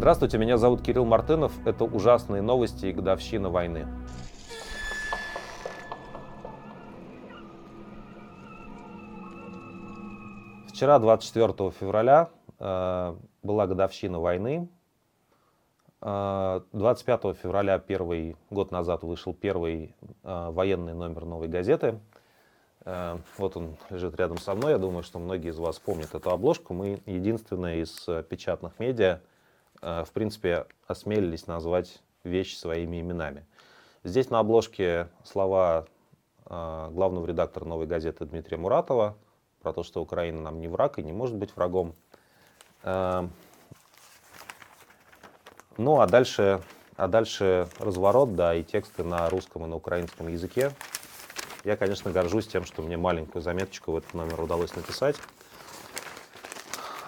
Здравствуйте, меня зовут Кирилл Мартынов. Это ужасные новости и годовщина войны. Вчера, 24 февраля, э, была годовщина войны. 25 э, февраля, первый год назад, вышел первый э, военный номер «Новой газеты». Вот он лежит рядом со мной. Я думаю, что многие из вас помнят эту обложку. Мы единственные из печатных медиа, в принципе, осмелились назвать вещи своими именами. Здесь на обложке слова главного редактора «Новой газеты» Дмитрия Муратова – про то, что Украина нам не враг и не может быть врагом. Эм, ну, а дальше, а дальше разворот, да, и тексты на русском и на украинском языке. Я, конечно, горжусь тем, что мне маленькую заметочку в этот номер удалось написать.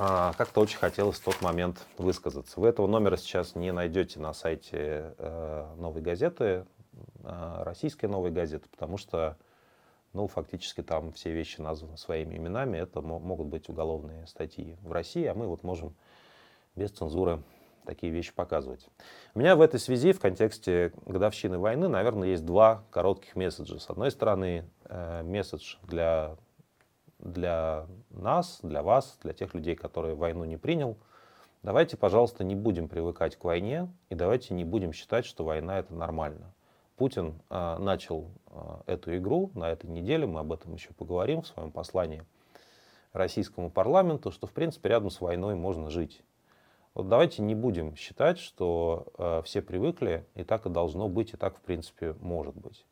А, как-то очень хотелось в тот момент высказаться. Вы этого номера сейчас не найдете на сайте э, новой газеты, э, российской новой газеты, потому что ну, фактически там все вещи названы своими именами. Это могут быть уголовные статьи в России, а мы вот можем без цензуры такие вещи показывать. У меня в этой связи, в контексте годовщины войны, наверное, есть два коротких месседжа. С одной стороны, э, месседж для, для нас, для вас, для тех людей, которые войну не принял. Давайте, пожалуйста, не будем привыкать к войне и давайте не будем считать, что война это нормально. Путин э, начал э, эту игру на этой неделе, мы об этом еще поговорим в своем послании российскому парламенту, что в принципе рядом с войной можно жить. Вот давайте не будем считать, что э, все привыкли, и так и должно быть, и так в принципе может быть.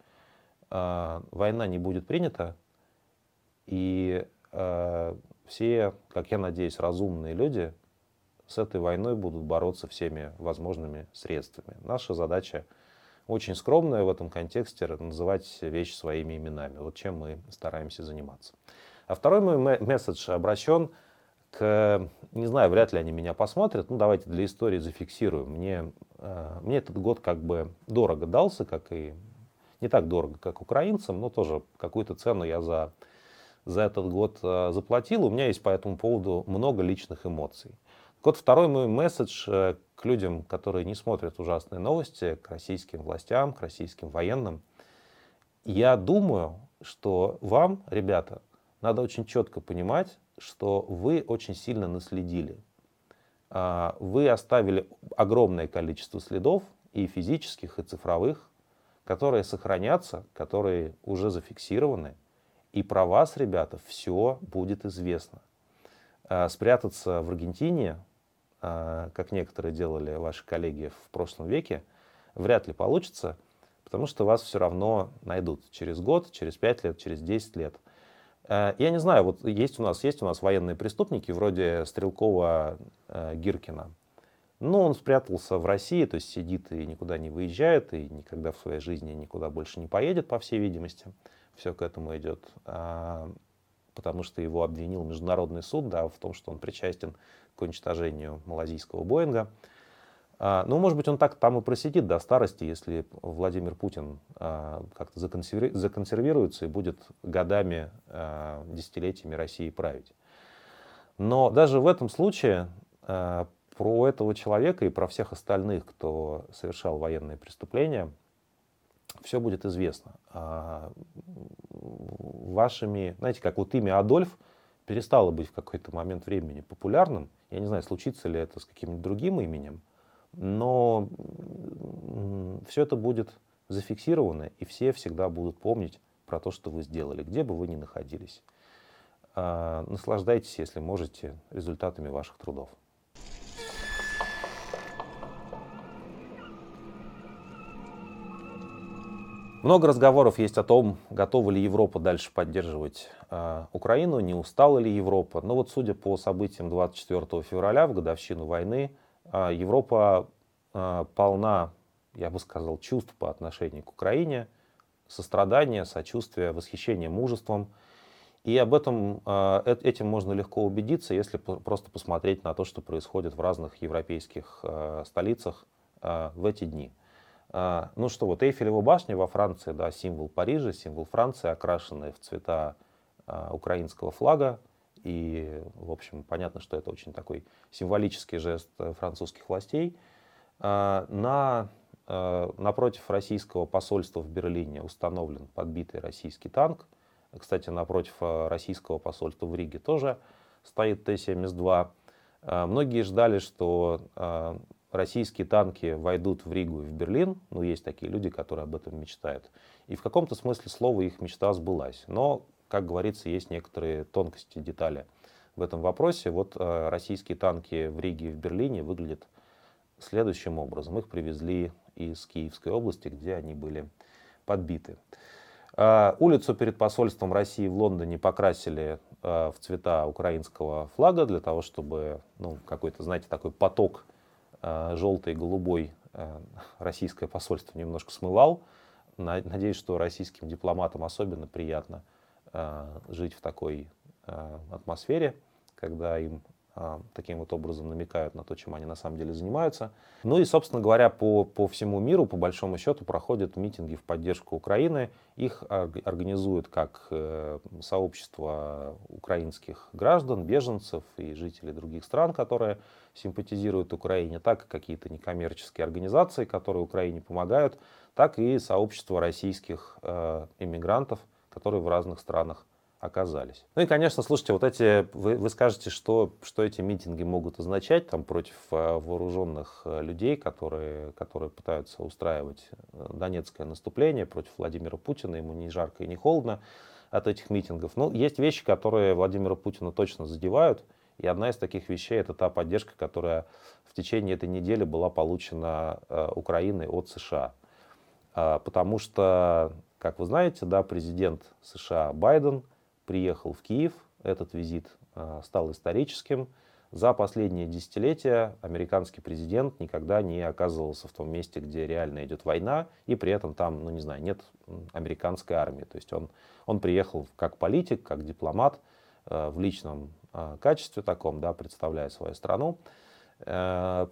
Э, война не будет принята, и э, все, как я надеюсь, разумные люди с этой войной будут бороться всеми возможными средствами. Наша задача — очень скромное в этом контексте называть вещи своими именами. Вот чем мы стараемся заниматься. А второй мой месседж обращен к, не знаю, вряд ли они меня посмотрят, ну давайте для истории зафиксируем. Мне, э, мне этот год как бы дорого дался, как и не так дорого, как украинцам, но тоже какую-то цену я за, за этот год э, заплатил. У меня есть по этому поводу много личных эмоций. Вот второй мой месседж э, к людям, которые не смотрят ужасные новости, к российским властям, к российским военным. Я думаю, что вам, ребята, надо очень четко понимать, что вы очень сильно наследили. А, вы оставили огромное количество следов, и физических, и цифровых, которые сохранятся, которые уже зафиксированы. И про вас, ребята, все будет известно. А, спрятаться в Аргентине а, как некоторые делали ваши коллеги в прошлом веке, вряд ли получится, потому что вас все равно найдут через год, через пять лет, через 10 лет. А, я не знаю, вот есть у нас, есть у нас военные преступники вроде Стрелкова Гиркина. Но он спрятался в России, то есть сидит и никуда не выезжает, и никогда в своей жизни никуда больше не поедет, по всей видимости. Все к этому идет. Потому что его обвинил Международный суд да, в том, что он причастен к уничтожению малазийского Боинга. А, ну, может быть, он так там и просидит до старости, если Владимир Путин а, как-то законсервируется и будет годами, а, десятилетиями России править. Но даже в этом случае про этого человека и про всех остальных, кто совершал военные преступления, все будет известно. Вашими, знаете, как вот имя Адольф – перестало быть в какой-то момент времени популярным. Я не знаю, случится ли это с каким-нибудь другим именем, но все это будет зафиксировано, и все всегда будут помнить про то, что вы сделали, где бы вы ни находились. А, наслаждайтесь, если можете, результатами ваших трудов. Много разговоров есть о том, готова ли Европа дальше поддерживать э, Украину, не устала ли Европа. Но вот судя по событиям 24 февраля, в годовщину войны, э, Европа э, полна, я бы сказал, чувств по отношению к Украине, сострадания, сочувствия, восхищения мужеством. И об этом, э, этим можно легко убедиться, если просто посмотреть на то, что происходит в разных европейских э, столицах э, в эти дни. А, ну что, вот Эйфелева башня во Франции, да, символ Парижа, символ Франции, окрашенная в цвета а, украинского флага. И, в общем, понятно, что это очень такой символический жест французских властей. На, напротив российского посольства в Берлине установлен подбитый российский танк. Кстати, напротив российского посольства в Риге тоже стоит Т-72. Многие ждали, что российские танки войдут в Ригу и в Берлин. Ну, есть такие люди, которые об этом мечтают. И в каком-то смысле слова их мечта сбылась. Но, как говорится, есть некоторые тонкости, детали в этом вопросе. Вот э, российские танки в Риге и в Берлине выглядят следующим образом. Их привезли из Киевской области, где они были подбиты. Э, улицу перед посольством России в Лондоне покрасили э, в цвета украинского флага для того, чтобы ну, какой-то, знаете, такой поток желтый и голубой э, российское посольство немножко смывал. Надеюсь, что российским дипломатам особенно приятно э, жить в такой атмосфере, когда им таким вот образом намекают на то, чем они на самом деле занимаются. Ну и, собственно говоря, по, по всему миру, по большому счету, проходят митинги в поддержку Украины. Их организуют как э, сообщество украинских граждан, беженцев и жителей других стран, которые симпатизируют Украине, так и какие-то некоммерческие организации, которые Украине помогают, так и сообщество российских э, иммигрантов, которые в разных странах оказались. Ну и, конечно, слушайте, вот эти, вы, вы скажете, что, что эти митинги могут означать там, против э, вооруженных э, людей, которые, которые пытаются устраивать э, донецкое наступление против Владимира Путина, ему не жарко и не холодно от этих митингов. Ну, есть вещи, которые Владимира Путина точно задевают, и одна из таких вещей это та поддержка, которая в течение этой недели была получена Украиной от США. Потому что, как вы знаете, да, президент США Байден – приехал в Киев. Этот визит а, стал историческим. За последние десятилетия американский президент никогда не оказывался в том месте, где реально идет война, и при этом там, ну не знаю, нет американской армии. То есть он, он приехал как политик, как дипломат, а, в личном а, качестве таком, да, представляя свою страну. Э,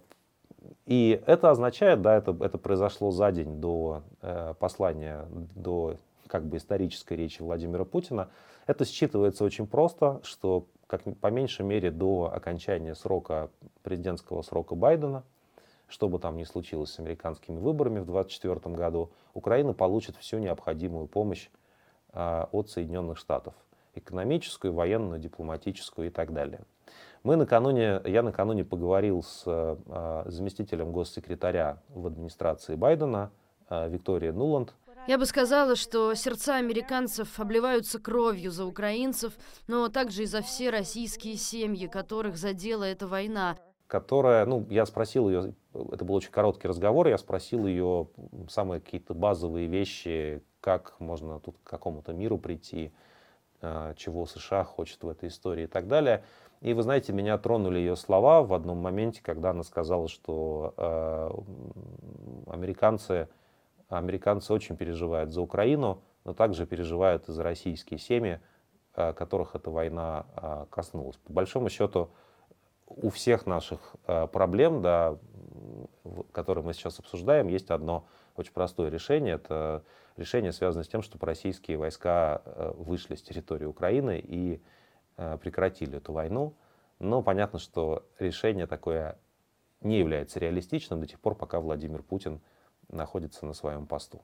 и это означает, да, это, это произошло за день до э, послания, до как бы исторической речи Владимира Путина, это считывается очень просто, что как по меньшей мере до окончания срока, президентского срока Байдена, что бы там ни случилось с американскими выборами в 2024 году, Украина получит всю необходимую помощь а, от Соединенных Штатов. Экономическую, военную, дипломатическую и так далее. Мы накануне, я накануне поговорил с а, заместителем госсекретаря в администрации Байдена а, Викторией Нуланд. Я бы сказала, что сердца американцев обливаются кровью за украинцев, но также и за все российские семьи, которых задела эта война. Которая, ну, я спросил ее, это был очень короткий разговор, я спросил ее самые какие-то базовые вещи, как можно тут к какому-то миру прийти, а, чего США хочет в этой истории и так далее. И вы знаете, меня тронули ее слова в одном моменте, когда она сказала, что э, американцы Американцы очень переживают за Украину, но также переживают и за российские семьи, э, которых эта война э, коснулась. По большому счету, у всех наших э, проблем, да, которые мы сейчас обсуждаем, есть одно очень простое решение. Это решение связано с тем, чтобы российские войска вышли с территории Украины и прекратили эту войну. Но понятно, что решение такое не является реалистичным до тех пор, пока Владимир Путин находится на своем посту.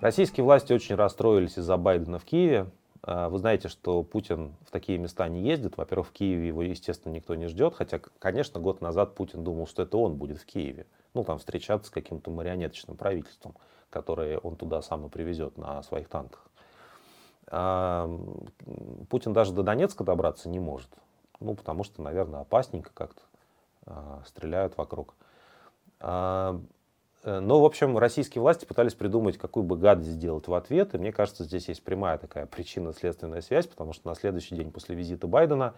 Российские власти очень расстроились из-за Байдена в Киеве. А, вы знаете, что Путин в такие места не ездит. Во-первых, в Киеве его, естественно, никто не ждет. Хотя, конечно, год назад Путин думал, что это он будет в Киеве. Ну, там, встречаться с каким-то марионеточным правительством, которое он туда сам и привезет на своих танках. А, Путин даже до Донецка добраться не может. Ну, потому что, наверное, опасненько как-то а, стреляют вокруг. А, э, но, в общем, российские власти пытались придумать, какую бы гадость сделать в ответ. И мне кажется, здесь есть прямая такая причинно-следственная связь, потому что на следующий день после визита Байдена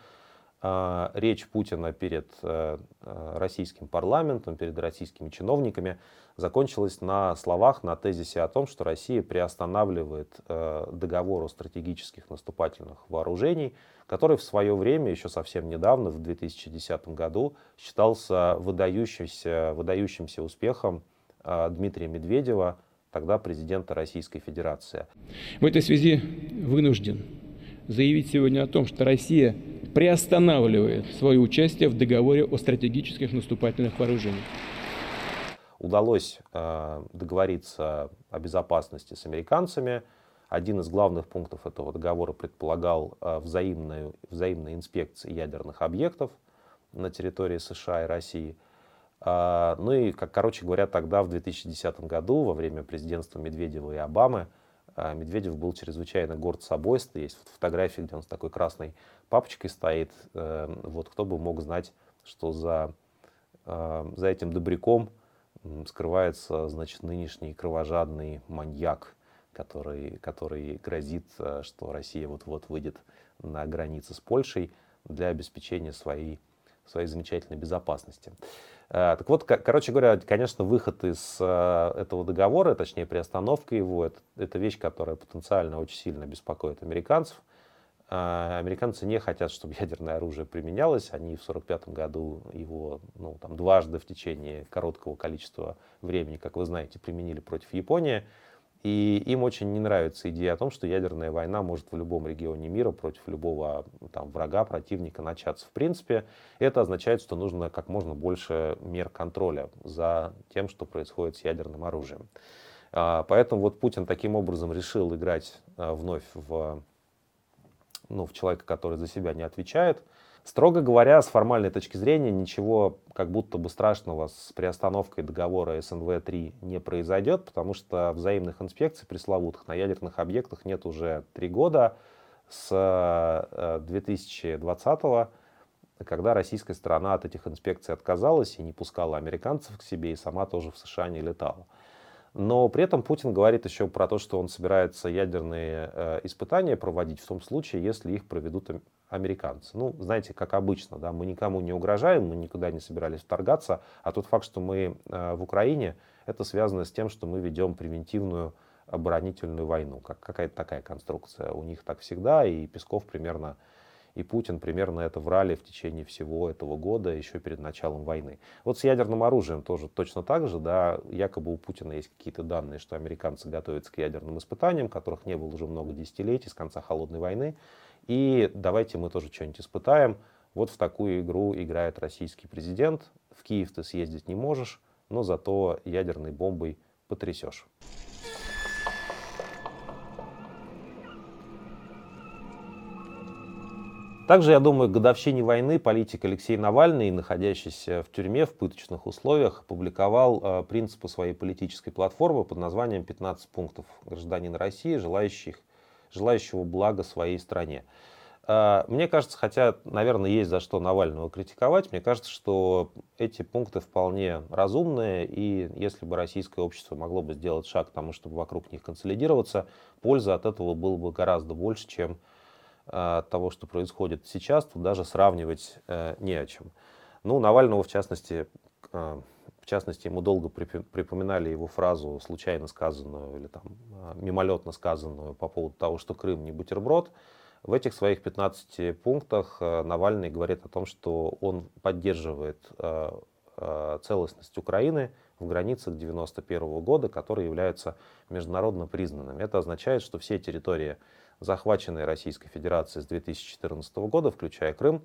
речь Путина перед э, э, российским парламентом, перед российскими чиновниками закончилась на словах, на тезисе о том, что Россия приостанавливает э, договор о стратегических наступательных вооружений, который в свое время, еще совсем недавно, в 2010 году, считался выдающимся, выдающимся успехом Дмитрия Медведева тогда президента Российской Федерации. В этой связи вынужден заявить сегодня о том, что Россия приостанавливает свое участие в договоре о стратегических наступательных вооружениях. Удалось э, договориться о безопасности с американцами. Один из главных пунктов этого договора предполагал э, взаимную, взаимные инспекции ядерных объектов на территории США и России. Э, ну и, как, короче говоря, тогда, в 2010 году, во время президентства Медведева и Обамы, Медведев был чрезвычайно горд собой. Есть фотографии, где он с такой красной папочкой стоит. Э, вот кто бы мог знать, что за, э, за этим добряком скрывается, значит, нынешний кровожадный маньяк, который, который грозит, э, что Россия вот-вот выйдет на границы с Польшей для обеспечения своей, своей замечательной безопасности. Э, так вот, короче говоря, конечно, выход из э, этого договора, точнее приостановка его, это, это вещь, которая потенциально очень сильно беспокоит американцев. А, американцы не хотят, чтобы ядерное оружие применялось. Они в 1945 году его ну, там, дважды в течение короткого количества времени, как вы знаете, применили против Японии. И им очень не нравится идея о том, что ядерная война может в любом регионе мира против любого там, врага, противника начаться. В принципе, это означает, что нужно как можно больше мер контроля за тем, что происходит с ядерным оружием. А, поэтому вот Путин таким образом решил играть а, вновь в ну, в человека, который за себя не отвечает. Строго говоря, с формальной точки зрения, ничего как будто бы страшного с приостановкой договора СНВ-3 не произойдет, потому что взаимных инспекций пресловутых на ядерных объектах нет уже три года с 2020 э, когда российская сторона от этих инспекций отказалась и не пускала американцев к себе, и сама тоже в США не летала. Но при этом Путин говорит еще про то, что он собирается ядерные э, испытания проводить в том случае, если их проведут американцы. Ну, знаете, как обычно, да, мы никому не угрожаем, мы никуда не собирались вторгаться, а тот факт, что мы э, в Украине, это связано с тем, что мы ведем превентивную оборонительную войну. Как, какая-то такая конструкция. У них так всегда, и Песков примерно и Путин примерно это врали в течение всего этого года, еще перед началом войны. Вот с ядерным оружием тоже точно так же, да, якобы у Путина есть какие-то данные, что американцы готовятся к ядерным испытаниям, которых не было уже много десятилетий, с конца Холодной войны, и давайте мы тоже что-нибудь испытаем. Вот в такую игру играет российский президент. В Киев ты съездить не можешь, но зато ядерной бомбой потрясешь. Также, я думаю, к годовщине войны политик Алексей Навальный, находящийся в тюрьме в пыточных условиях, опубликовал э, принципы своей политической платформы под названием «15 пунктов гражданина России, желающих, желающего блага своей стране». Э, мне кажется, хотя, наверное, есть за что Навального критиковать, мне кажется, что эти пункты вполне разумные, и если бы российское общество могло бы сделать шаг к тому, чтобы вокруг них консолидироваться, польза от этого было бы гораздо больше, чем от того, что происходит сейчас, тут даже сравнивать э, не о чем. Ну, Навального, в частности, э, в частности, ему долго припоминали его фразу, случайно сказанную или там э, мимолетно сказанную по поводу того, что Крым не бутерброд. В этих своих 15 пунктах Навальный говорит о том, что он поддерживает целостность Украины в границах 1991 года, которые являются международно признанными. Это означает, что все территории захваченные Российской Федерацией с 2014 года, включая Крым, а,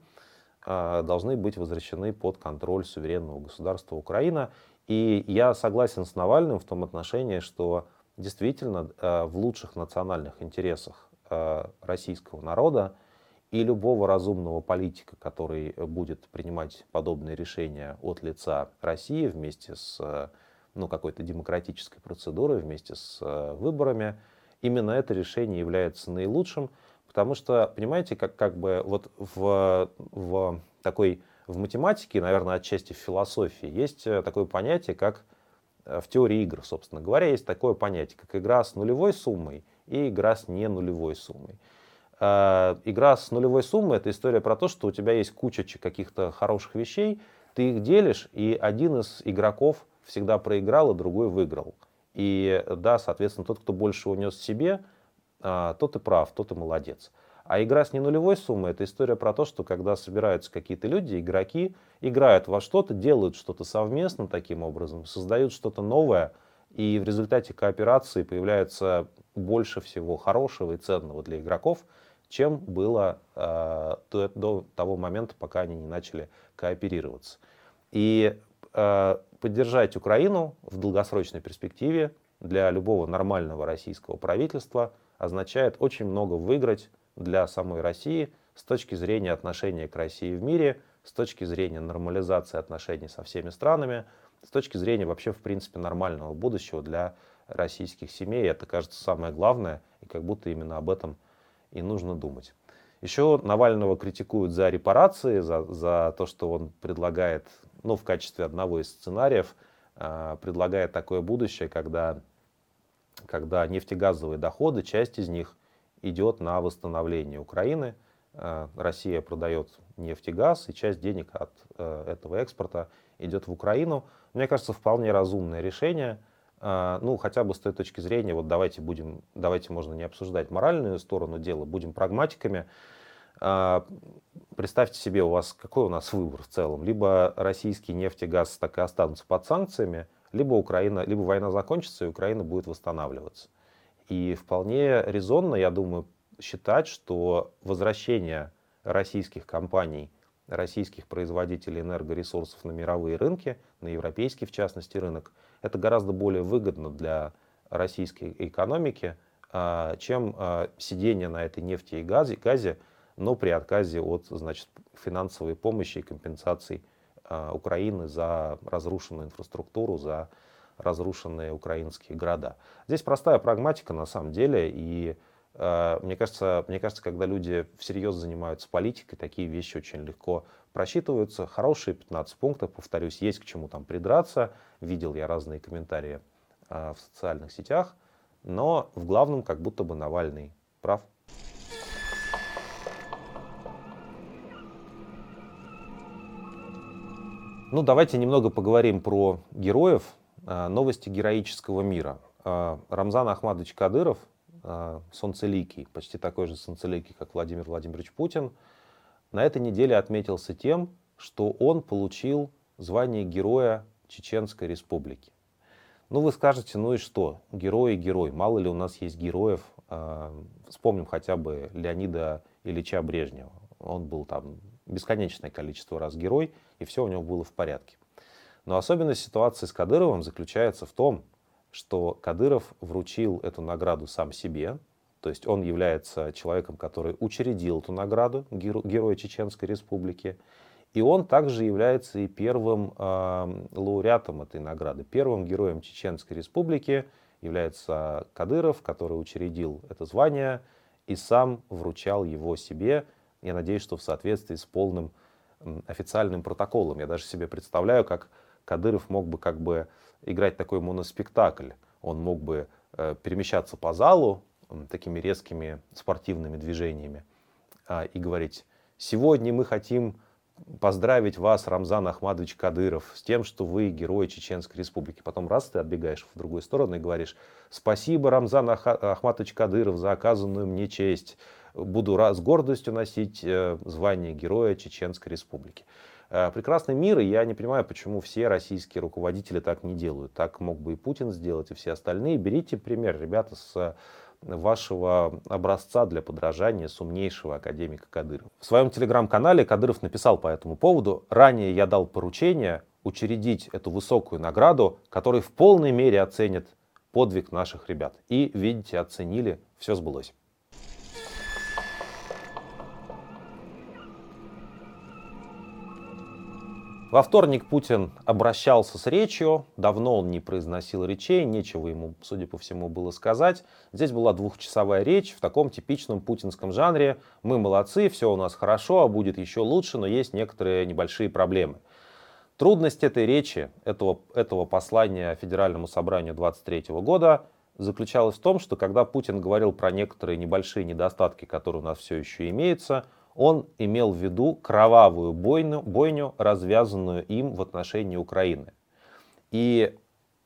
должны быть возвращены под контроль суверенного государства Украина. И я согласен с Навальным в том отношении, что действительно а, в лучших национальных интересах а, российского народа и любого разумного политика, который будет принимать подобные решения от лица России вместе с ну, какой-то демократической процедурой, вместе с выборами, именно это решение является наилучшим, потому что, понимаете, как, как бы вот в, в такой в математике, наверное, отчасти в философии, есть э, такое понятие, как э, в теории игр, собственно говоря, есть такое понятие, как игра с нулевой суммой и игра с не нулевой суммой. Э, игра с нулевой суммой – это история про то, что у тебя есть куча каких-то хороших вещей, ты их делишь, и один из игроков всегда проиграл, а другой выиграл. И да, соответственно, тот, кто больше унес себе, а, тот и прав, тот и молодец. А игра с ненулевой суммой – это история про то, что когда собираются какие-то люди, игроки, играют во что-то, делают что-то совместно таким образом, создают что-то новое, И в результате кооперации появляется больше всего хорошего и ценного для игроков, чем было э, до, до того момента, пока они не начали кооперироваться. И э, поддержать Украину в долгосрочной перспективе для любого нормального российского правительства означает очень много выиграть для самой России с точки зрения отношения к России в мире, с точки зрения нормализации отношений со всеми странами, с точки зрения вообще, в принципе, нормального будущего для российских семей. Это, кажется, самое главное, и как будто именно об этом и нужно думать. Еще Навального критикуют за репарации, за, за то, что он предлагает, ну, в качестве одного из сценариев, э, предлагает такое будущее, когда, когда нефтегазовые доходы, часть из них идет на восстановление Украины. Э, Россия продает нефть и газ, и часть денег от э, этого экспорта идет в Украину. Мне кажется, вполне разумное решение. А, ну, хотя бы с той точки зрения, вот давайте будем, давайте можно не обсуждать моральную сторону дела, будем прагматиками. Представьте себе, у вас какой у нас выбор в целом? Либо российский нефть и газ так и останутся под санкциями, либо Украина, либо война закончится и Украина будет восстанавливаться. И вполне резонно, я думаю, считать, что возвращение российских компаний, российских производителей энергоресурсов на мировые рынки, на европейский в частности рынок – это гораздо более выгодно для российской экономики, а, чем а, сидение на этой нефти и газе, газе но при отказе от значит, финансовой помощи и компенсаций Украины за разрушенную инфраструктуру, за разрушенные украинские города. Здесь простая прагматика на самом деле, и мне кажется, мне кажется, когда люди всерьез занимаются политикой, такие вещи очень легко просчитываются. Хорошие 15 пунктов, повторюсь, есть к чему там придраться. Видел я разные комментарии э, в социальных сетях, но в главном как будто бы Навальный прав. Ну, давайте немного поговорим про героев. Э, новости героического мира. Э, Рамзан Ахмадович Кадыров, солнцеликий, почти такой же солнцеликий, как Владимир Владимирович Путин – на этой неделе отметился тем, что он получил звание Героя Чеченской Республики. Ну, вы скажете, ну и что? Герой и герой. Мало ли у нас есть героев. А, вспомним хотя бы Леонида Ильича Брежнева. Он был там бесконечное количество раз герой, и все у него было в порядке. Но особенность ситуации с Кадыровым заключается в том, что Кадыров вручил эту награду сам себе, то есть он является человеком, который учредил эту награду Героя Чеченской Республики. И он также является и первым э, лауреатом этой награды. Первым героем Чеченской Республики является Кадыров, который учредил это звание и сам вручал его себе. Я надеюсь, что в соответствии с полным официальным протоколом. Я даже себе представляю, как Кадыров мог бы как бы играть такой моноспектакль. Он мог бы э, перемещаться по залу, такими резкими спортивными движениями а, и говорить, сегодня мы хотим поздравить вас, Рамзан Ахмадович Кадыров, с тем, что вы герой Чеченской Республики. Потом раз ты отбегаешь в другую сторону и говоришь, спасибо, Рамзан Ахмадович Кадыров, за оказанную мне честь. Буду с гордостью носить э, звание героя Чеченской Республики. Э, прекрасный мир, и я не понимаю, почему все российские руководители так не делают. Так мог бы и Путин сделать, и все остальные. Берите пример, ребята, с вашего образца для подражания сумнейшего академика Кадырова. В своем телеграм-канале Кадыров написал по этому поводу, ранее я дал поручение учредить эту высокую награду, который в полной мере оценит подвиг наших ребят. И, видите, оценили, все сбылось. Во вторник Путин обращался с речью, давно он не произносил речей, нечего ему, судя по всему, было сказать. Здесь была двухчасовая речь в таком типичном путинском жанре. Мы молодцы, все у нас хорошо, а будет еще лучше, но есть некоторые небольшие проблемы. Трудность этой речи, этого, этого послания Федеральному собранию 23 года заключалась в том, что когда Путин говорил про некоторые небольшие недостатки, которые у нас все еще имеются, он имел в виду кровавую бойню, бойню, развязанную им в отношении Украины. И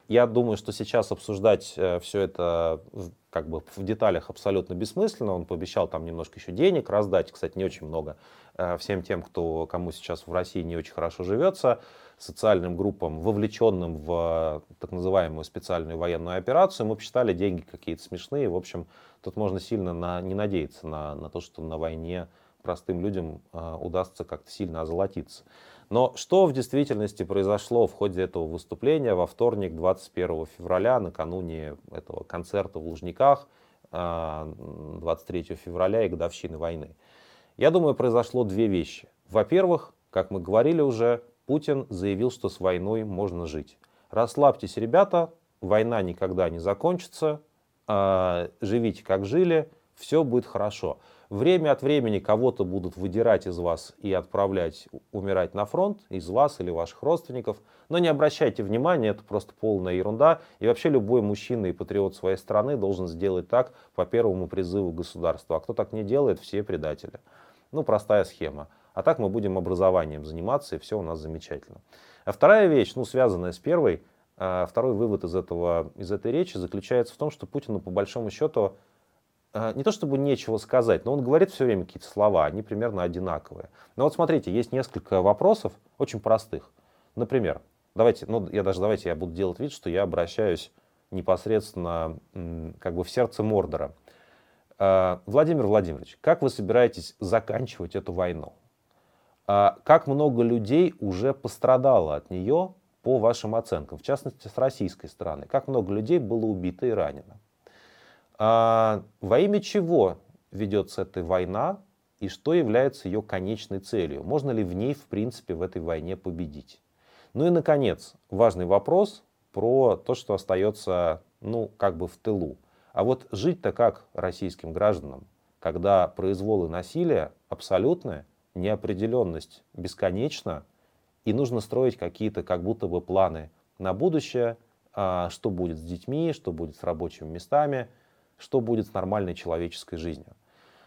я думаю, что сейчас обсуждать э, все это как бы в деталях абсолютно бессмысленно. Он пообещал там немножко еще денег раздать, кстати, не очень много, э, всем тем, кто, кому сейчас в России не очень хорошо живется, социальным группам, вовлеченным в так называемую специальную военную операцию. Мы посчитали деньги какие-то смешные. В общем, тут можно сильно на, не надеяться на, на то, что на войне простым людям э, удастся как-то сильно озолотиться. Но что в действительности произошло в ходе этого выступления во вторник, 21 февраля, накануне этого концерта в Лужниках, 23 э, февраля и годовщины войны? Я думаю, произошло две вещи. Во-первых, как мы говорили уже, Путин заявил, что с войной можно жить. Расслабьтесь, ребята, война никогда не закончится, э, живите как жили, все будет хорошо. Время от времени кого-то будут выдирать из вас и отправлять умирать на фронт, из вас или ваших родственников. Но не обращайте внимания, это просто полная ерунда. И вообще любой мужчина и патриот своей страны должен сделать так по первому призыву государства. А кто так не делает, все предатели. Ну, простая схема. А так мы будем образованием заниматься, и все у нас замечательно. А вторая вещь, ну, связанная с первой, а, второй вывод из, этого, из этой речи заключается в том, что Путину, по большому счету, не то чтобы нечего сказать, но он говорит все время какие-то слова, они примерно одинаковые. Но вот смотрите, есть несколько вопросов, очень простых. Например, давайте, ну я даже давайте я буду делать вид, что я обращаюсь непосредственно как бы в сердце Мордора. А, Владимир Владимирович, как вы собираетесь заканчивать эту войну? А, как много людей уже пострадало от нее по вашим оценкам, в частности с российской стороны? Как много людей было убито и ранено? А, во имя чего ведется эта война и что является ее конечной целью? Можно ли в ней, в принципе, в этой войне победить? Ну и, наконец, важный вопрос про то, что остается, ну, как бы в тылу. А вот жить-то как российским гражданам, когда произвол и насилие абсолютная, неопределенность бесконечна, и нужно строить какие-то как будто бы планы на будущее, а, что будет с детьми, что будет с рабочими местами – что будет с нормальной человеческой жизнью.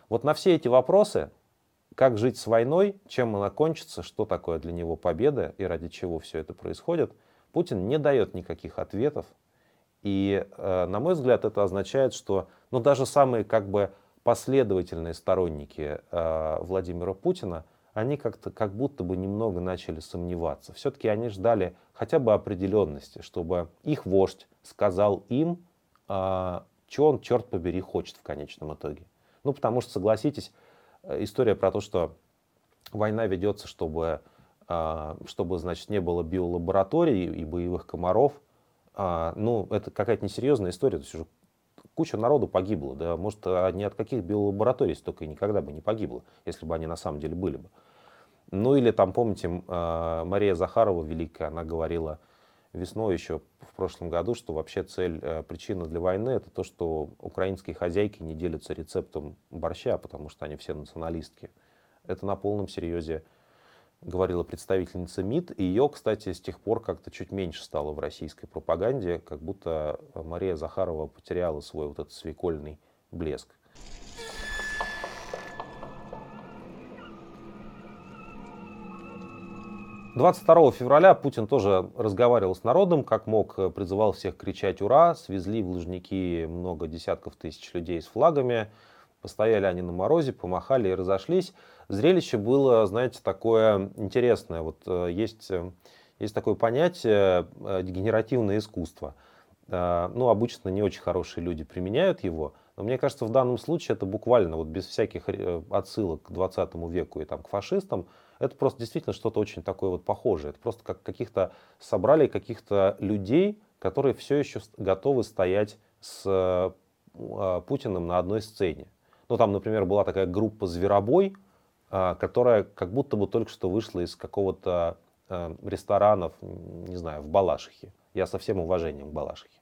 Вот на все эти вопросы, как жить с войной, чем она кончится, что такое для него победа и ради чего все это происходит, Путин не дает никаких ответов. И, э, на мой взгляд, это означает, что ну, даже самые как бы последовательные сторонники э, Владимира Путина, они как-то как будто бы немного начали сомневаться. Все-таки они ждали хотя бы определенности, чтобы их вождь сказал им, э, чего он, черт побери, хочет в конечном итоге. Ну, потому что, согласитесь, э, история про то, что война ведется, чтобы, а, чтобы значит, не было биолабораторий и боевых комаров, а, ну, это какая-то несерьезная история. То есть уже куча народу погибла. Да, может, а ни от каких биолабораторий столько и никогда бы не погибло, если бы они на самом деле были бы. Ну или там, помните, Мария Захарова Великая, она говорила, весной еще в прошлом году, что вообще цель, э, причина для войны это то, что украинские хозяйки не делятся рецептом борща, потому что они все националистки. Это на полном серьезе говорила представительница МИД. И ее, кстати, с тех пор как-то чуть меньше стало в российской пропаганде, как будто Мария Захарова потеряла свой вот этот свекольный блеск. 22 февраля Путин тоже разговаривал с народом, как мог, э, призывал всех кричать «Ура!», свезли в Лужники много десятков тысяч людей с флагами, постояли они на морозе, помахали и разошлись. Зрелище было, знаете, такое интересное. Вот э, есть, э, есть такое понятие дегенеративное искусство. Ну, обычно не очень хорошие люди применяют его, но мне кажется, в данном случае это буквально, вот без всяких отсылок к 20 веку и там, к фашистам, это просто действительно что-то очень такое вот похожее. Это просто как каких-то собрали каких-то людей, которые все еще готовы стоять с э, Путиным на одной сцене. Ну, там, например, была такая группа «Зверобой», э, которая как будто бы только что вышла из какого-то э, ресторанов, не знаю, в Балашихе. Я со всем уважением к Балашихе.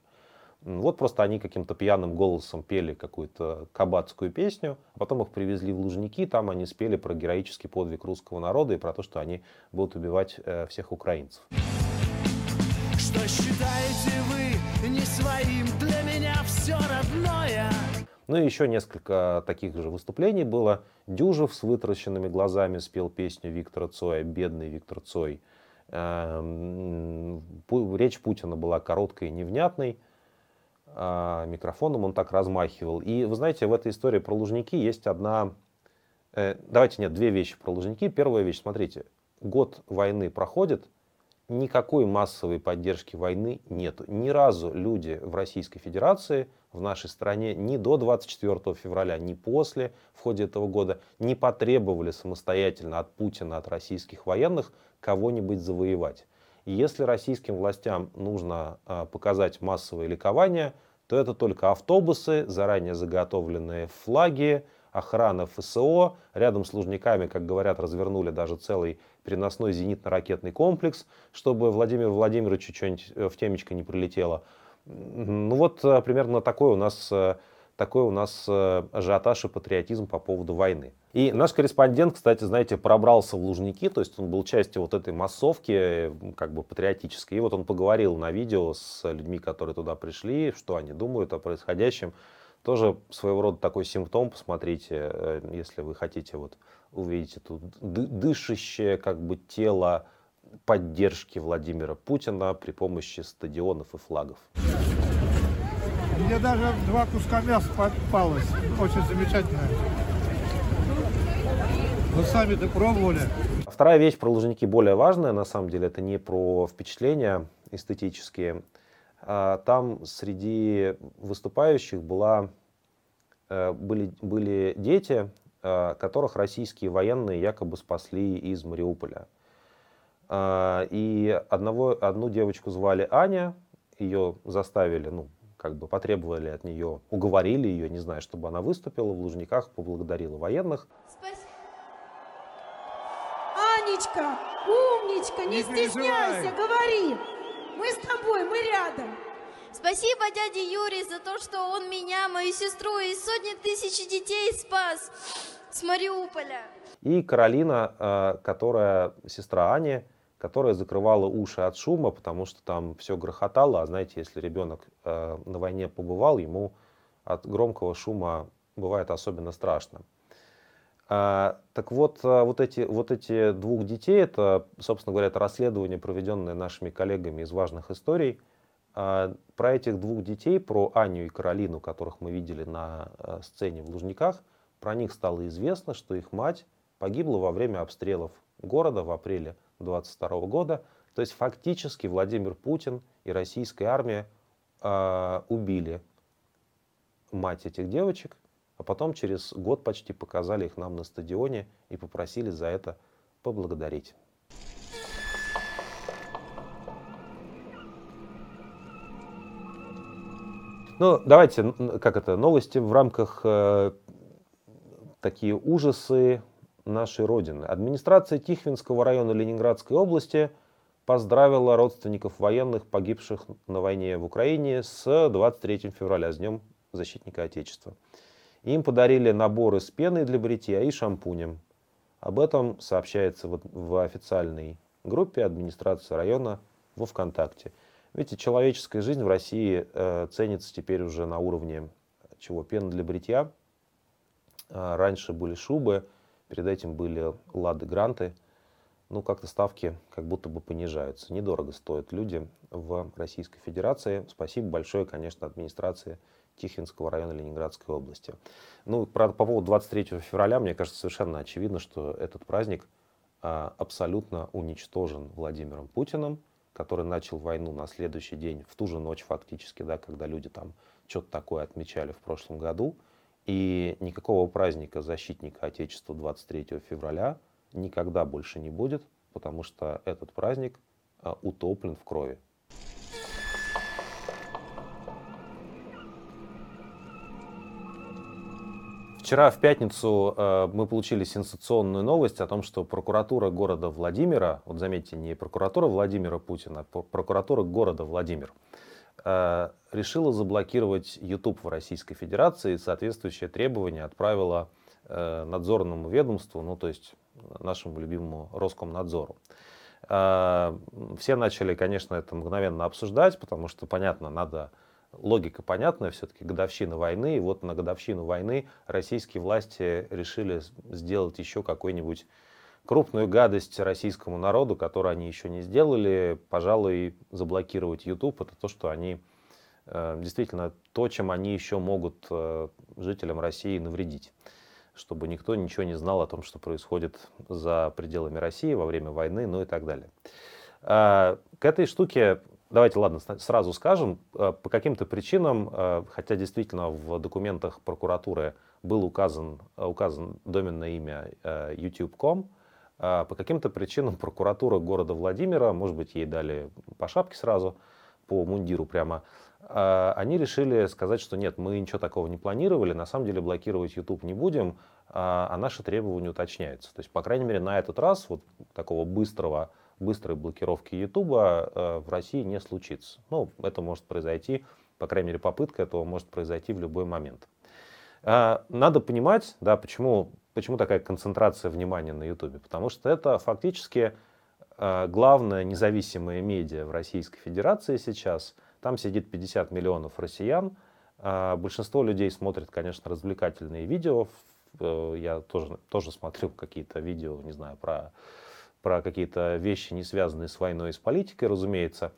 Вот просто они каким-то пьяным голосом пели какую-то кабацкую песню, а потом их привезли в Лужники, там они спели про героический подвиг русского народа и про то, что они будут убивать э, всех украинцев. Что считаете вы не своим для меня все родное? Ну и еще несколько таких же выступлений было. Дюжев с вытаращенными глазами спел песню Виктора Цоя «Бедный Виктор Цой». Эм, речь Путина была короткой и невнятной. А, микрофоном он так размахивал. И вы знаете, в этой истории про Лужники есть одна... Э, давайте, нет, две вещи про Лужники. Первая вещь, смотрите, год войны проходит, никакой массовой поддержки войны нет. Ни разу люди в Российской Федерации, в нашей стране, ни до 24 февраля, ни после, в ходе этого года, не потребовали самостоятельно от Путина, от российских военных кого-нибудь завоевать. Если российским властям нужно а, показать массовое ликование, то это только автобусы, заранее заготовленные флаги, охрана ФСО. Рядом с Лужниками, как говорят, развернули даже целый переносной зенитно-ракетный комплекс, чтобы Владимиру Владимировичу что-нибудь э, в темечко не прилетело. Ну вот э, примерно такой у нас э, такой у нас ажиотаж и патриотизм по поводу войны. И наш корреспондент, кстати, знаете, пробрался в Лужники, то есть он был частью вот этой массовки, как бы патриотической. И вот он поговорил на видео с людьми, которые туда пришли, что они думают о происходящем. Тоже своего рода такой симптом, посмотрите, если вы хотите вот увидеть это дышащее как бы тело поддержки Владимира Путина при помощи стадионов и флагов. Мне даже два куска мяса попалось. Очень замечательно. Вы сами-то пробовали? Вторая вещь про Лужники более важная, на самом деле, это не про впечатления эстетические. А там среди выступающих была, э, были, были дети, э, которых российские военные якобы спасли из Мариуполя. А, и одного, одну девочку звали Аня, ее заставили, ну, как бы потребовали от нее, уговорили ее, не знаю, чтобы она выступила в Лужниках, поблагодарила военных. Анечка, умничка, не, не стесняйся, говори. Мы с тобой, мы рядом. Спасибо дяде Юрий за то, что он меня, мою сестру и сотни тысяч детей спас с Мариуполя. И Каролина, а, которая сестра Ани, которая закрывала уши от шума, потому что там все грохотало. А знаете, если ребенок э, на войне побывал, ему от громкого шума бывает особенно страшно. А, так вот, э, вот эти, вот эти двух детей, это, собственно говоря, это расследование, проведенное нашими коллегами из важных историй. А, про этих двух детей, про Аню и Каролину, которых мы видели на сцене в Лужниках, про них стало известно, что их мать погибла во время обстрелов города в апреле 22 года. То есть фактически Владимир Путин и российская армия убили мать этих девочек, а потом через год почти показали их нам на стадионе и попросили за это поблагодарить. Ну, давайте, как это, новости в рамках э, такие ужасы, нашей Родины. Администрация Тихвинского района Ленинградской области поздравила родственников военных, погибших на войне в Украине с 23 февраля, с Днем Защитника Отечества. Им подарили наборы с пеной для бритья и шампунем. Об этом сообщается в, официальной группе администрации района во ВКонтакте. Видите, человеческая жизнь в России э, ценится теперь уже на уровне чего? Пена для бритья. Э, раньше были шубы, Перед этим были лады гранты. Ну, как-то ставки как будто бы понижаются. Недорого стоят люди в Российской Федерации. Спасибо большое, конечно, администрации Тихвинского района Ленинградской области. Ну, правда, по поводу 23 февраля, мне кажется, совершенно очевидно, что этот праздник а, абсолютно уничтожен Владимиром Путиным, который начал войну на следующий день, в ту же ночь фактически, да, когда люди там что-то такое отмечали в прошлом году. И никакого праздника защитника Отечества 23 февраля никогда больше не будет, потому что этот праздник а, утоплен в крови. Вчера в пятницу э, мы получили сенсационную новость о том, что прокуратура города Владимира, вот заметьте, не прокуратура Владимира Путина, а прокуратура города Владимир, Э, решила заблокировать YouTube в Российской Федерации и соответствующее требование отправила э, надзорному ведомству, ну то есть нашему любимому Роскомнадзору. Все начали, конечно, это мгновенно обсуждать, потому что, понятно, надо логика понятная, все-таки годовщина войны, и вот на годовщину войны российские власти решили сделать еще какой-нибудь крупную гадость российскому народу, которую они еще не сделали, пожалуй, заблокировать YouTube, это то, что они э, действительно то, чем они еще могут э, жителям России навредить чтобы никто ничего не знал о том, что происходит за пределами России во время войны, ну и так далее. А, к этой штуке, давайте, ладно, сразу скажем, а, по каким-то причинам, а, хотя действительно в документах прокуратуры был указан, указан доменное имя youtube.com, по каким-то причинам прокуратура города Владимира, может быть, ей дали по шапке сразу, по мундиру прямо, они решили сказать, что нет, мы ничего такого не планировали, на самом деле блокировать YouTube не будем, а наши требования уточняются. То есть, по крайней мере, на этот раз вот такого быстрого, быстрой блокировки YouTube а, в России не случится. Ну, это может произойти, по крайней мере, попытка этого может произойти в любой момент. Надо понимать, да, почему, почему такая концентрация внимания на YouTube. Потому что это фактически главное независимое медиа в Российской Федерации сейчас – там сидит 50 миллионов россиян. А, большинство людей смотрит, конечно, развлекательные видео. Э, я тоже, тоже смотрю какие-то видео, не знаю, про, про какие-то вещи, не связанные с войной и с политикой, разумеется.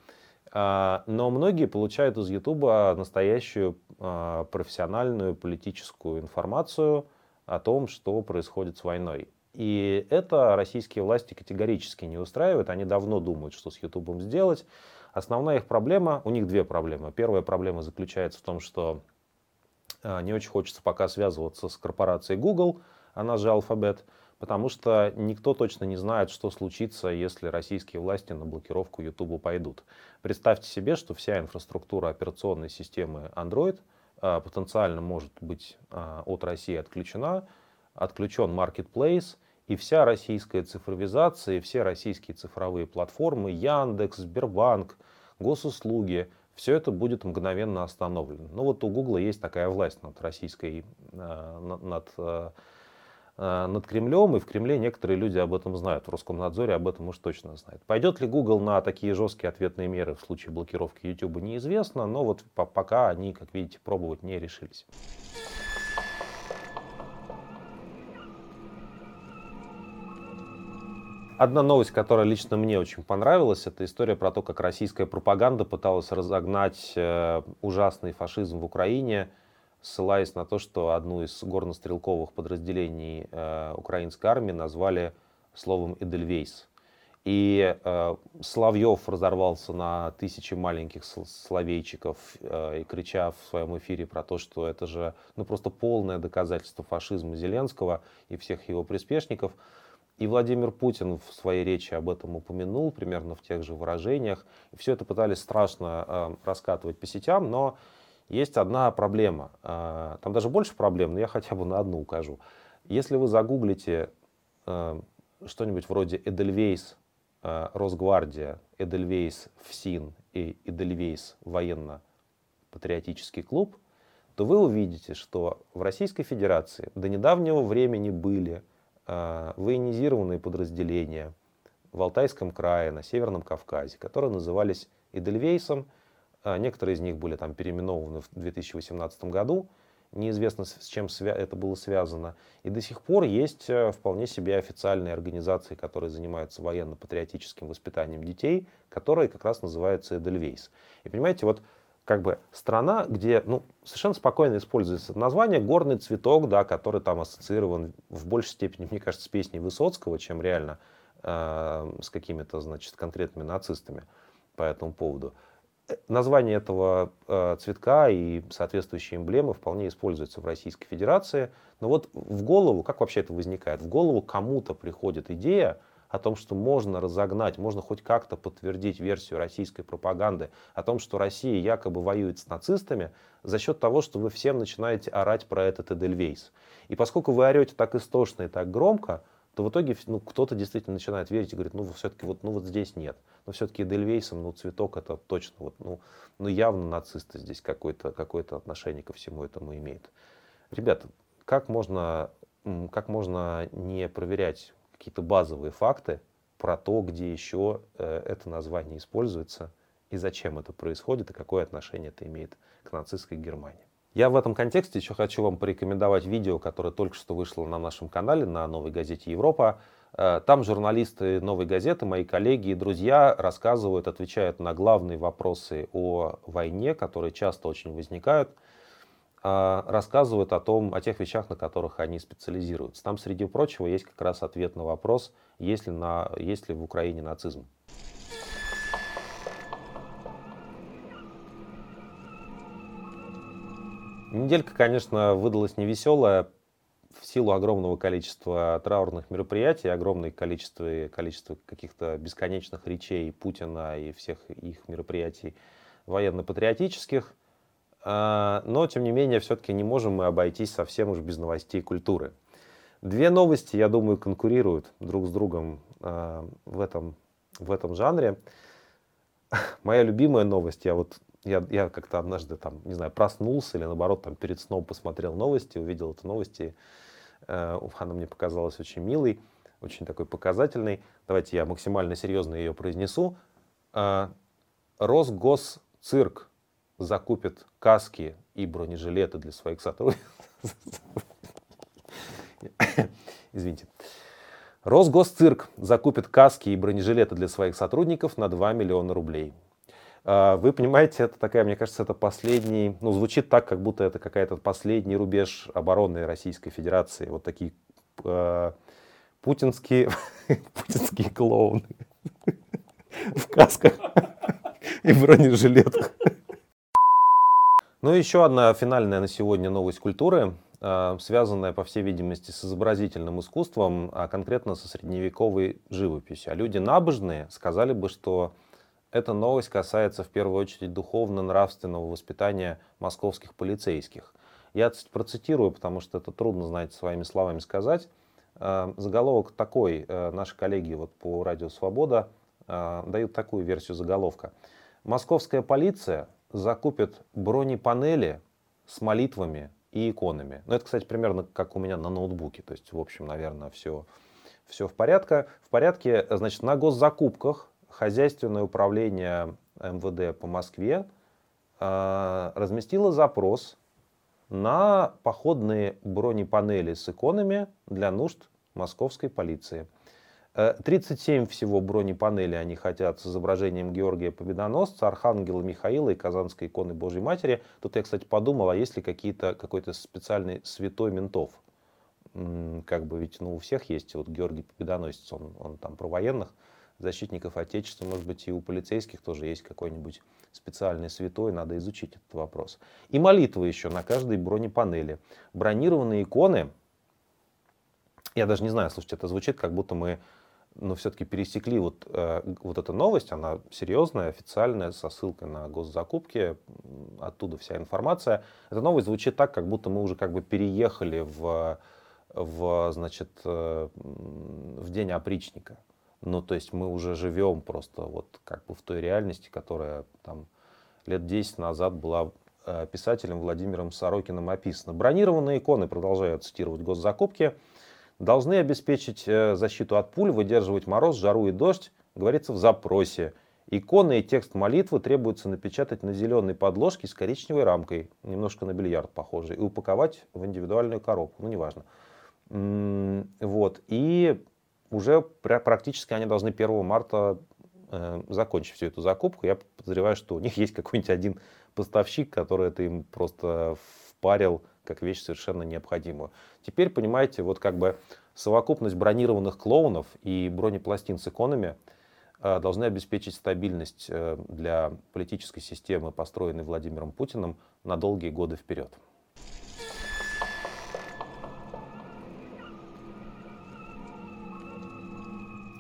А, но многие получают из Ютуба настоящую а, профессиональную политическую информацию о том, что происходит с войной. И это российские власти категорически не устраивают. Они давно думают, что с Ютубом сделать. Основная их проблема, у них две проблемы. Первая проблема заключается в том, что э, не очень хочется пока связываться с корпорацией Google, она же Alphabet, потому что никто точно не знает, что случится, если российские власти на блокировку YouTube пойдут. Представьте себе, что вся инфраструктура операционной системы Android э, потенциально может быть э, от России отключена, отключен Marketplace, и вся российская цифровизация, все российские цифровые платформы, Яндекс, Сбербанк, госуслуги, все это будет мгновенно остановлено. Ну вот у Гугла есть такая власть над российской, э, над, над Кремлем, и в Кремле некоторые люди об этом знают, в Роскомнадзоре об этом уж точно знают. Пойдет ли Google на такие жесткие ответные меры в случае блокировки YouTube, неизвестно, но вот пока они, как видите, пробовать не решились. Одна новость, которая лично мне очень понравилась, это история про то, как российская пропаганда пыталась разогнать э, ужасный фашизм в Украине, ссылаясь на то, что одну из горнострелковых подразделений э, украинской армии назвали словом «эдельвейс». И э, Соловьев разорвался на тысячи маленьких словейчиков э, и крича в своем эфире про то, что это же ну, просто полное доказательство фашизма Зеленского и всех его приспешников – и Владимир Путин в своей речи об этом упомянул, примерно в тех же выражениях. Все это пытались страшно э, раскатывать по сетям, но есть одна проблема. Э, там даже больше проблем, но я хотя бы на одну укажу. Если вы загуглите э, что-нибудь вроде Эдельвейс э, Росгвардия, Эдельвейс ФСИН и Эдельвейс военно-патриотический клуб, то вы увидите, что в Российской Федерации до недавнего времени были Э, военизированные подразделения в Алтайском крае, на Северном Кавказе, которые назывались Эдельвейсом. Э, некоторые из них были там переименованы в 2018 году. Неизвестно, с чем это было связано. И до сих пор есть э, вполне себе официальные организации, которые занимаются военно-патриотическим воспитанием детей, которые как раз называются Эдельвейс. И понимаете, вот как бы страна, где ну, совершенно спокойно используется название горный цветок, да, который там ассоциирован в большей степени, мне кажется, с песней Высоцкого, чем реально э, с какими-то, значит, конкретными нацистами по этому поводу. Название этого э, цветка и соответствующие эмблемы вполне используются в Российской Федерации. Но вот в голову, как вообще это возникает? В голову кому-то приходит идея, о том, что можно разогнать, можно хоть как-то подтвердить версию российской пропаганды о том, что Россия якобы воюет с нацистами за счет того, что вы всем начинаете орать про этот Эдельвейс. И поскольку вы орете так истошно и так громко, то в итоге ну, кто-то действительно начинает верить и говорит, ну все-таки вот, ну, вот здесь нет. Но все-таки Эдельвейсом, ну цветок это точно, вот, ну, ну явно нацисты здесь какое-то какое отношение ко всему этому имеют. Ребята, как можно, как можно не проверять какие-то базовые факты про то, где еще э, это название используется и зачем это происходит и какое отношение это имеет к нацистской Германии. Я в этом контексте еще хочу вам порекомендовать видео, которое только что вышло на нашем канале, на новой газете «Европа». Э, там журналисты «Новой газеты», мои коллеги и друзья рассказывают, отвечают на главные вопросы о войне, которые часто очень возникают, э, рассказывают о том, о тех вещах, на которых они специализируются. Там, среди прочего, есть как раз ответ на вопрос, есть ли, на, есть ли в Украине нацизм. Неделька, конечно, выдалась невеселая в силу огромного количества траурных мероприятий, огромное количество, количество каких-то бесконечных речей Путина и всех их мероприятий военно-патриотических. А, но, тем не менее, все-таки не можем мы обойтись совсем уж без новостей культуры. Две новости, я думаю, конкурируют друг с другом а, в этом, в этом жанре. Моя любимая новость, я вот я, я как-то однажды там, не знаю, проснулся или наоборот там перед сном посмотрел новости, увидел эти новости. Э, она мне показалась очень милой, очень такой показательной. Давайте я максимально серьезно ее произнесу. Э, Росгосцирк закупит каски и бронежилеты для своих сотрудников. Извините. Росгосцирк закупит каски и бронежилеты для своих сотрудников на 2 миллиона рублей. А, вы понимаете, это такая, мне кажется, это последний, ну, звучит так, как будто это какая-то последний рубеж обороны Российской Федерации. Вот такие э, путинские, путинские клоуны в касках и бронежилетах. Ну и еще одна финальная на сегодня новость культуры, связанная, по всей видимости, с изобразительным искусством, а конкретно со средневековой живописью. А люди набожные сказали бы, что эта новость касается в первую очередь духовно-нравственного воспитания московских полицейских. Я процитирую, потому что это трудно, знаете, своими словами сказать. Э, заголовок такой. Э, наши коллеги вот по Радио Свобода э, дают такую версию заголовка. Московская полиция закупит бронепанели с молитвами и иконами. Ну, это, кстати, примерно как у меня на ноутбуке. То есть, в общем, наверное, все, все в порядке. В порядке, значит, на госзакупках хозяйственное управление МВД по Москве э, разместило запрос на походные бронепанели с иконами для нужд московской полиции. 37 э, всего бронепанелей они хотят с изображением Георгия Победоносца, Архангела Михаила и Казанской иконы Божьей Матери. Тут я, кстати, подумал, а есть ли какие-то, какой-то специальный святой ментов? Как бы ведь ну, у всех есть вот Георгий Победоносец, он, он там про военных защитников Отечества, может быть, и у полицейских тоже есть какой-нибудь специальный святой, надо изучить этот вопрос. И молитвы еще на каждой бронепанели. Бронированные иконы, я даже не знаю, слушайте, это звучит, как будто мы но все-таки пересекли вот, э, вот эту новость, она серьезная, официальная, со ссылкой на госзакупки, оттуда вся информация. Эта новость звучит так, как будто мы уже как бы переехали в, в, значит, э, в день опричника. Ну, то есть мы уже живем просто вот как бы в той реальности, которая там лет 10 назад была э, писателем Владимиром Сорокиным описана. Бронированные иконы, продолжаю цитировать госзакупки, должны обеспечить э, защиту от пуль, выдерживать мороз, жару и дождь, говорится в запросе. Иконы и текст молитвы требуется напечатать на зеленой подложке с коричневой рамкой, немножко на бильярд похожий, и упаковать в индивидуальную коробку, ну неважно. Вот. И уже практически они должны 1 марта э, закончить всю эту закупку. Я подозреваю, что у них есть какой-нибудь один поставщик, который это им просто впарил как вещь совершенно необходимую. Теперь, понимаете, вот как бы совокупность бронированных клоунов и бронепластин с иконами э, должны обеспечить стабильность э, для политической системы, построенной Владимиром Путиным на долгие годы вперед.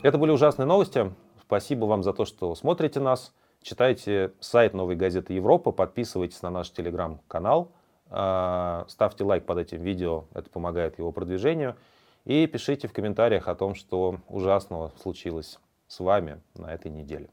Это были ужасные новости. Спасибо вам за то, что смотрите нас. Читайте сайт Новой газеты Европа, подписывайтесь на наш телеграм-канал, а, ставьте лайк под этим видео, это помогает его продвижению. И пишите в комментариях о том, что ужасного случилось с вами на этой неделе.